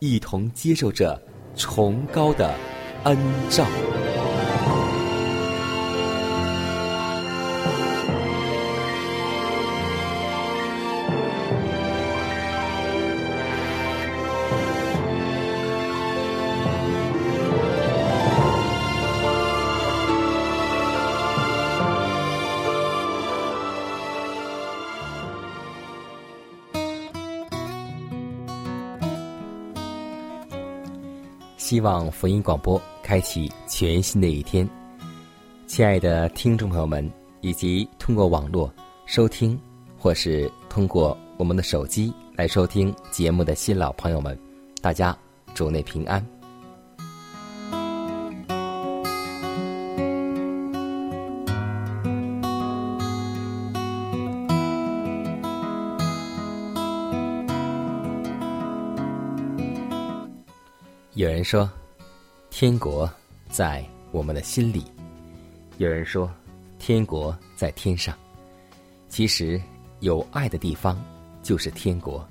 一同接受着崇高的恩照。希望福音广播开启全新的一天，亲爱的听众朋友们，以及通过网络收听或是通过我们的手机来收听节目的新老朋友们，大家主内平安。人说，天国在我们的心里；有人说，天国在天上。其实，有爱的地方就是天国。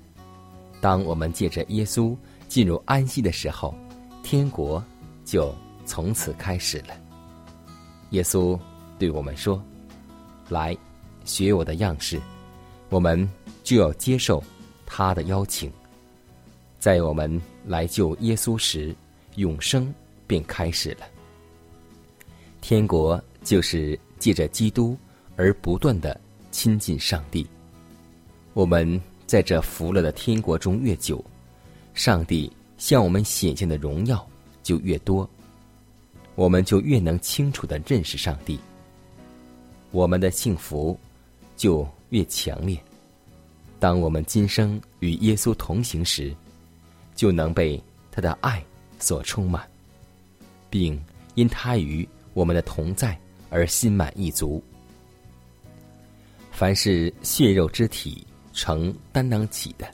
当我们借着耶稣进入安息的时候，天国就从此开始了。耶稣对我们说：“来，学我的样式。”我们就要接受他的邀请。在我们来救耶稣时，永生便开始了。天国就是借着基督而不断的亲近上帝。我们在这福乐的天国中越久，上帝向我们显现的荣耀就越多，我们就越能清楚的认识上帝。我们的幸福就越强烈。当我们今生与耶稣同行时，就能被他的爱所充满，并因他与我们的同在而心满意足。凡是血肉之体承担当起的，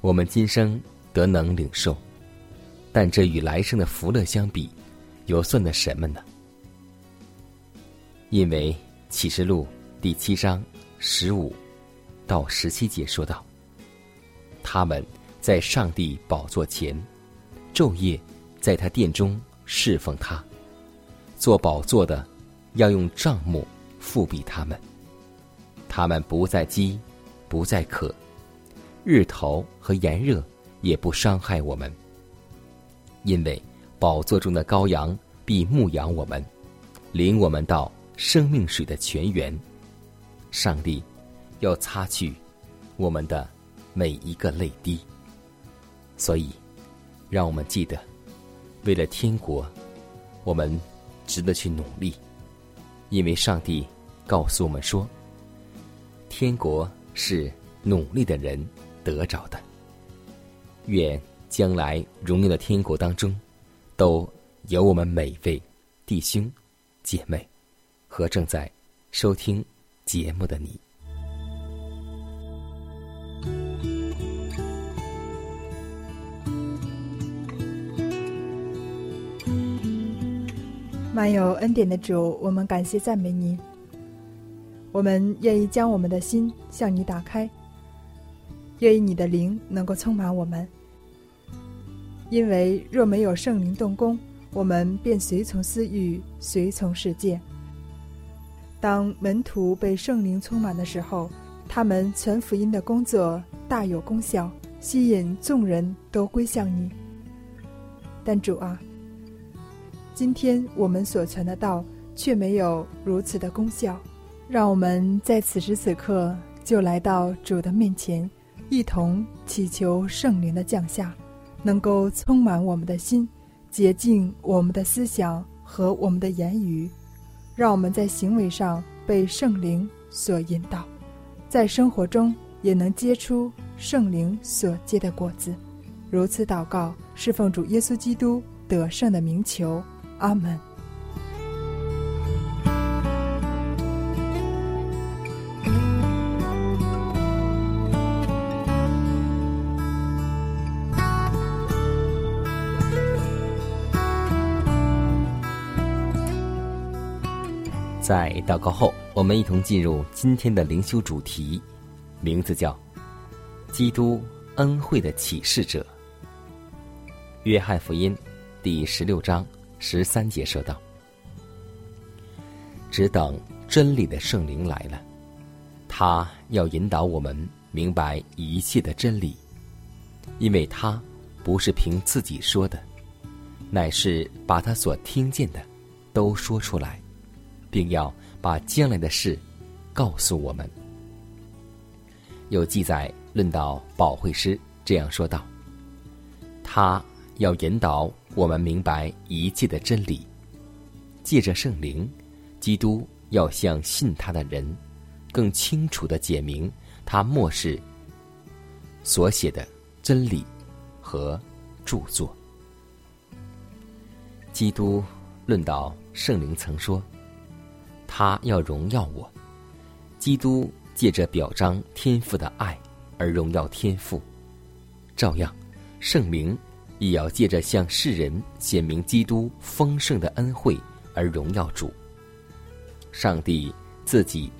我们今生得能领受；但这与来生的福乐相比，又算得什么呢？因为启示录第七章十五到十七节说道：“他们。”在上帝宝座前，昼夜在他殿中侍奉他。做宝座的要用帐幕覆庇他们。他们不再饥，不再渴，日头和炎热也不伤害我们，因为宝座中的羔羊必牧养我们，领我们到生命水的泉源。上帝要擦去我们的每一个泪滴。所以，让我们记得，为了天国，我们值得去努力，因为上帝告诉我们说，天国是努力的人得着的。愿将来荣耀的天国当中，都有我们每位弟兄姐妹和正在收听节目的你。满有恩典的主，我们感谢赞美你。我们愿意将我们的心向你打开，愿意你的灵能够充满我们。因为若没有圣灵动工，我们便随从私欲，随从世界。当门徒被圣灵充满的时候，他们传福音的工作大有功效，吸引众人都归向你。但主啊，今天我们所传的道却没有如此的功效，让我们在此时此刻就来到主的面前，一同祈求圣灵的降下，能够充满我们的心，洁净我们的思想和我们的言语。让我们在行为上被圣灵所引导，在生活中也能结出圣灵所结的果子。如此祷告，是奉主耶稣基督得胜的名求。阿门。在祷告后，我们一同进入今天的灵修主题，名字叫“基督恩惠的启示者”。约翰福音第十六章十三节说道：“只等真理的圣灵来了，他要引导我们明白一切的真理，因为他不是凭自己说的，乃是把他所听见的都说出来。”并要把将来的事告诉我们。有记载论到保惠师这样说道：“他要引导我们明白一切的真理，借着圣灵，基督要向信他的人更清楚的解明他末世所写的真理和著作。”基督论到圣灵曾说。他要荣耀我，基督借着表彰天父的爱而荣耀天父，照样，圣灵也要借着向世人显明基督丰盛的恩惠而荣耀主。上帝自己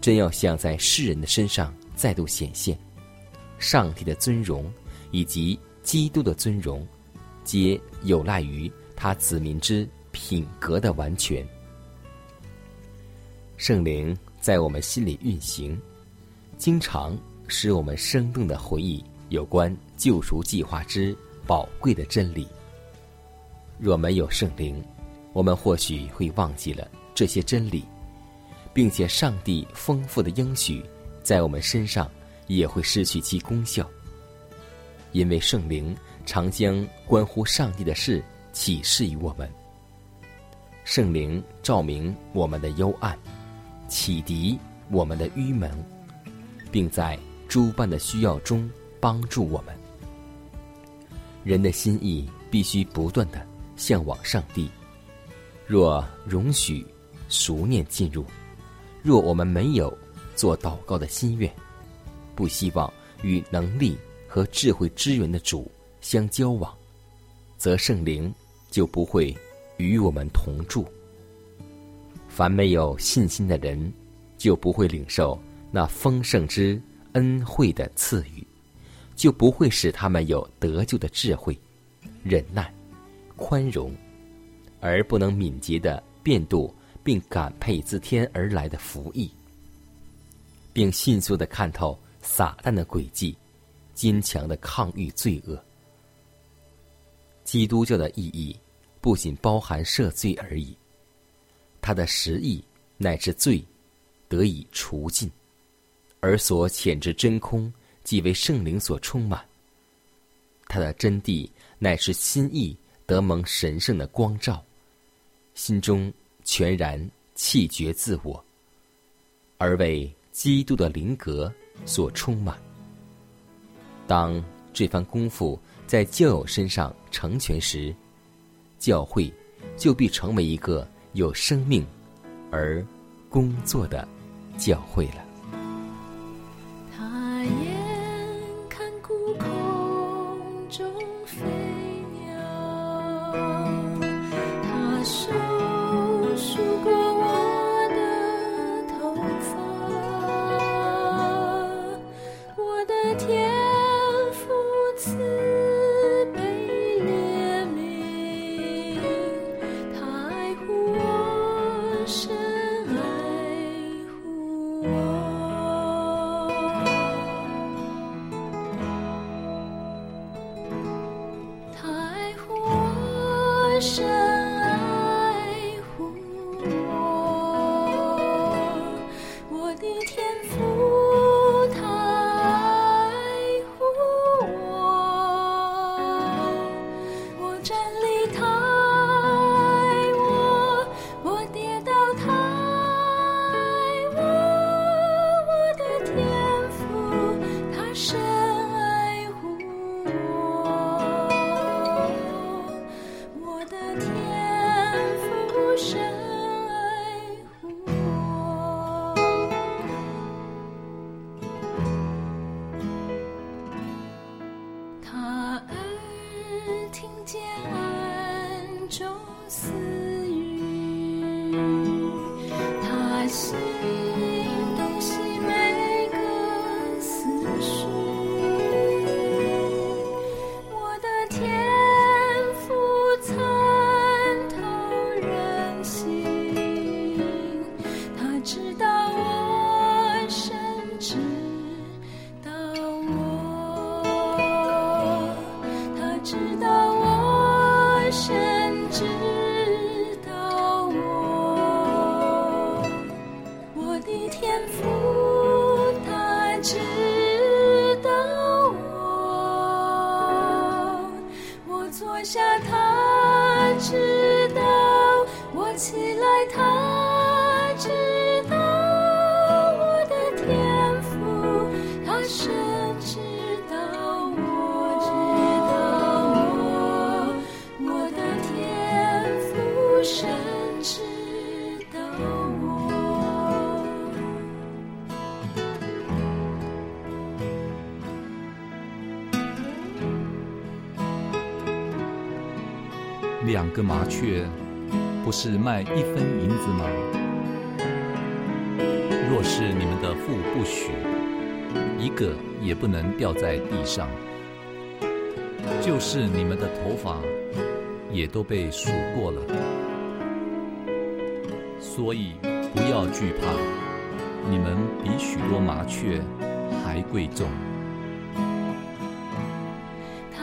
真要像在世人的身上再度显现，上帝的尊荣以及基督的尊荣，皆有赖于他子民之品格的完全。圣灵在我们心里运行，经常使我们生动的回忆有关救赎计划之宝贵的真理。若没有圣灵，我们或许会忘记了这些真理，并且上帝丰富的应许在我们身上也会失去其功效。因为圣灵常将关乎上帝的事启示于我们，圣灵照明我们的幽暗。启迪我们的愚蒙，并在诸般的需要中帮助我们。人的心意必须不断的向往上帝。若容许熟念进入，若我们没有做祷告的心愿，不希望与能力和智慧支援的主相交往，则圣灵就不会与我们同住。凡没有信心的人，就不会领受那丰盛之恩惠的赐予，就不会使他们有得救的智慧、忍耐、宽容，而不能敏捷的变度并感佩自天而来的福意，并迅速的看透撒旦的诡计，坚强的抗御罪恶。基督教的意义不仅包含赦罪而已。他的实意乃至罪得以除尽，而所潜之真空即为圣灵所充满。他的真谛乃是心意得蒙神圣的光照，心中全然弃绝自我，而为基督的灵格所充满。当这番功夫在教友身上成全时，教会就必成为一个。有生命而工作的教会了。两个麻雀，不是卖一分银子吗？若是你们的父不许，一个也不能掉在地上。就是你们的头发，也都被数过了。所以不要惧怕，你们比许多麻雀还贵重。他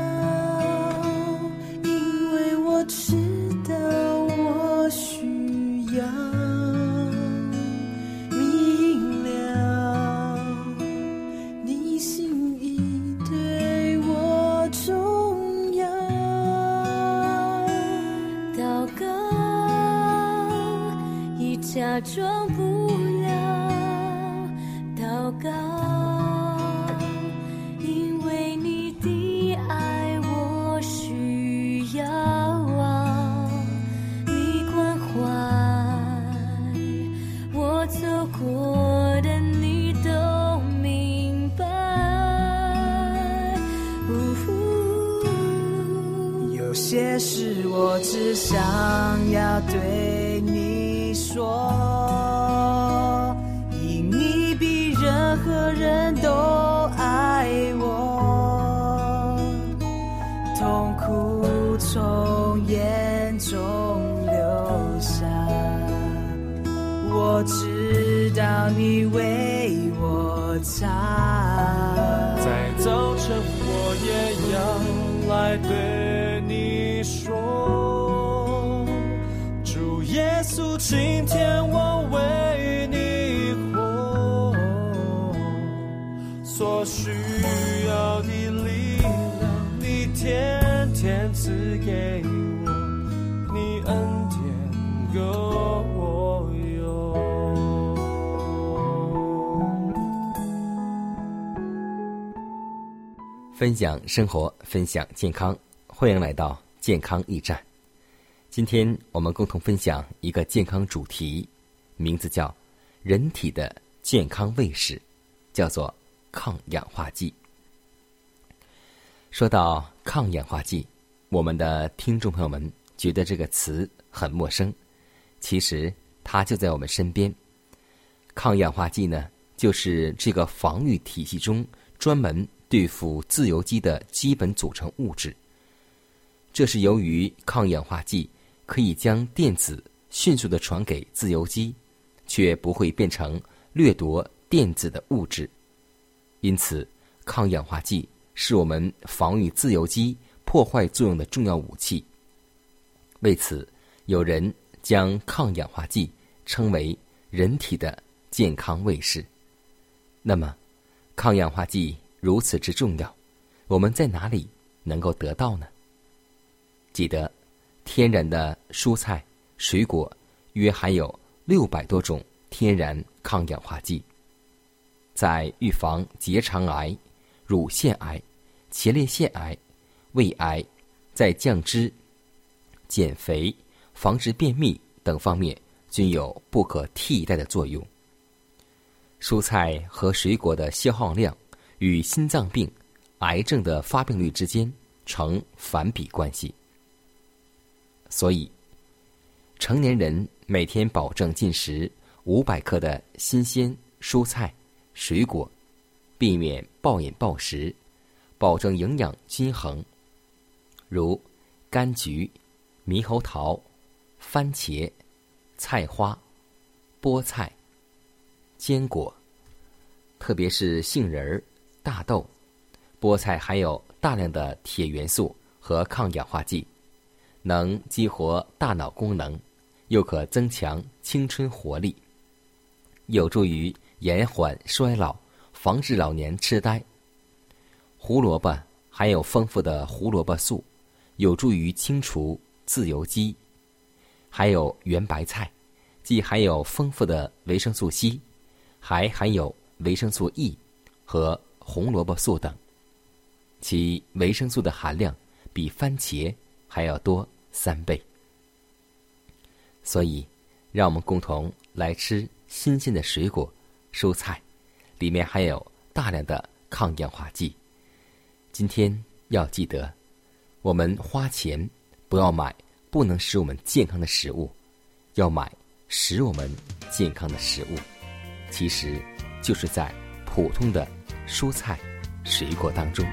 所需要你力量，你天天赐给我，你恩典够我用。分享生活，分享健康，欢迎来到健康驿站。今天我们共同分享一个健康主题，名字叫“人体的健康卫士”，叫做抗氧化剂。说到抗氧化剂，我们的听众朋友们觉得这个词很陌生，其实它就在我们身边。抗氧化剂呢，就是这个防御体系中专门对付自由基的基本组成物质。这是由于抗氧化剂可以将电子迅速的传给自由基，却不会变成掠夺电子的物质。因此，抗氧化剂是我们防御自由基破坏作用的重要武器。为此，有人将抗氧化剂称为人体的健康卫士。那么，抗氧化剂如此之重要，我们在哪里能够得到呢？记得，天然的蔬菜、水果约含有六百多种天然抗氧化剂，在预防结肠癌、乳腺癌、前列腺癌、胃癌，在降脂、减肥、防治便秘等方面均有不可替代的作用。蔬菜和水果的消耗量与心脏病、癌症的发病率之间成反比关系。所以，成年人每天保证进食五百克的新鲜蔬菜、水果，避免暴饮暴食，保证营养均衡，如柑橘、猕猴桃、番茄、菜花、菠菜、坚果，特别是杏仁儿、大豆、菠菜含有大量的铁元素和抗氧化剂。能激活大脑功能，又可增强青春活力，有助于延缓衰老，防治老年痴呆。胡萝卜含有丰富的胡萝卜素，有助于清除自由基。还有圆白菜，既含有丰富的维生素 C，还含有维生素 E 和红萝卜素等，其维生素的含量比番茄。还要多三倍，所以，让我们共同来吃新鲜的水果、蔬菜，里面含有大量的抗氧化剂。今天要记得，我们花钱不要买不能使我们健康的食物，要买使我们健康的食物。其实，就是在普通的蔬菜、水果当中。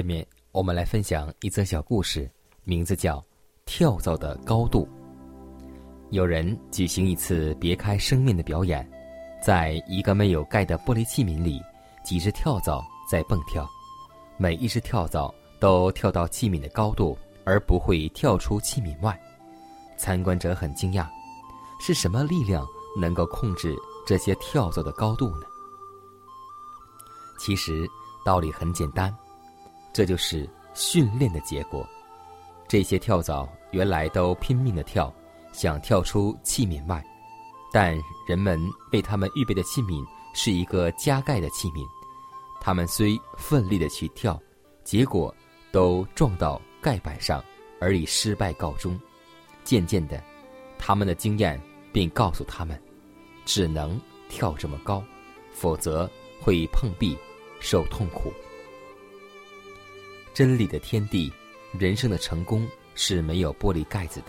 下面我们来分享一则小故事，名字叫《跳蚤的高度》。有人举行一次别开生面的表演，在一个没有盖的玻璃器皿里，几只跳蚤在蹦跳，每一只跳蚤都跳到器皿的高度，而不会跳出器皿外。参观者很惊讶，是什么力量能够控制这些跳蚤的高度呢？其实道理很简单。这就是训练的结果。这些跳蚤原来都拼命的跳，想跳出器皿外，但人们为他们预备的器皿是一个加盖的器皿，他们虽奋力的去跳，结果都撞到盖板上，而以失败告终。渐渐的，他们的经验便告诉他们，只能跳这么高，否则会碰壁，受痛苦。真理的天地，人生的成功是没有玻璃盖子的。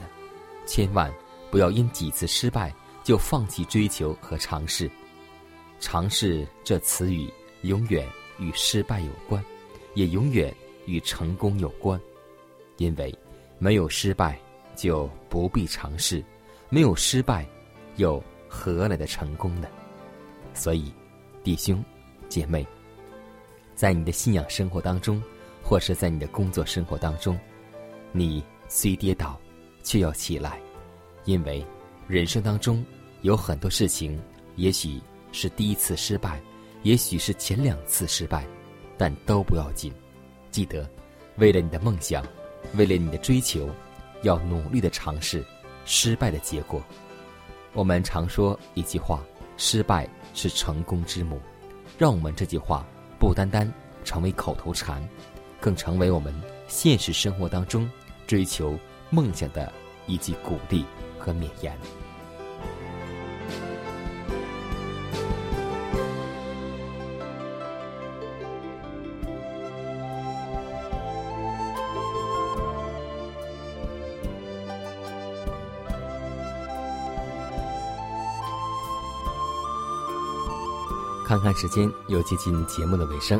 千万不要因几次失败就放弃追求和尝试。尝试这词语永远与失败有关，也永远与成功有关。因为没有失败，就不必尝试；没有失败，又何来的成功呢？所以，弟兄姐妹，在你的信仰生活当中。或是在你的工作生活当中，你虽跌倒，却要起来，因为人生当中有很多事情，也许是第一次失败，也许是前两次失败，但都不要紧。记得，为了你的梦想，为了你的追求，要努力的尝试。失败的结果，我们常说一句话：“失败是成功之母。”让我们这句话不单单成为口头禅。更成为我们现实生活当中追求梦想的一句鼓励和勉言。看看时间，又接近节目的尾声。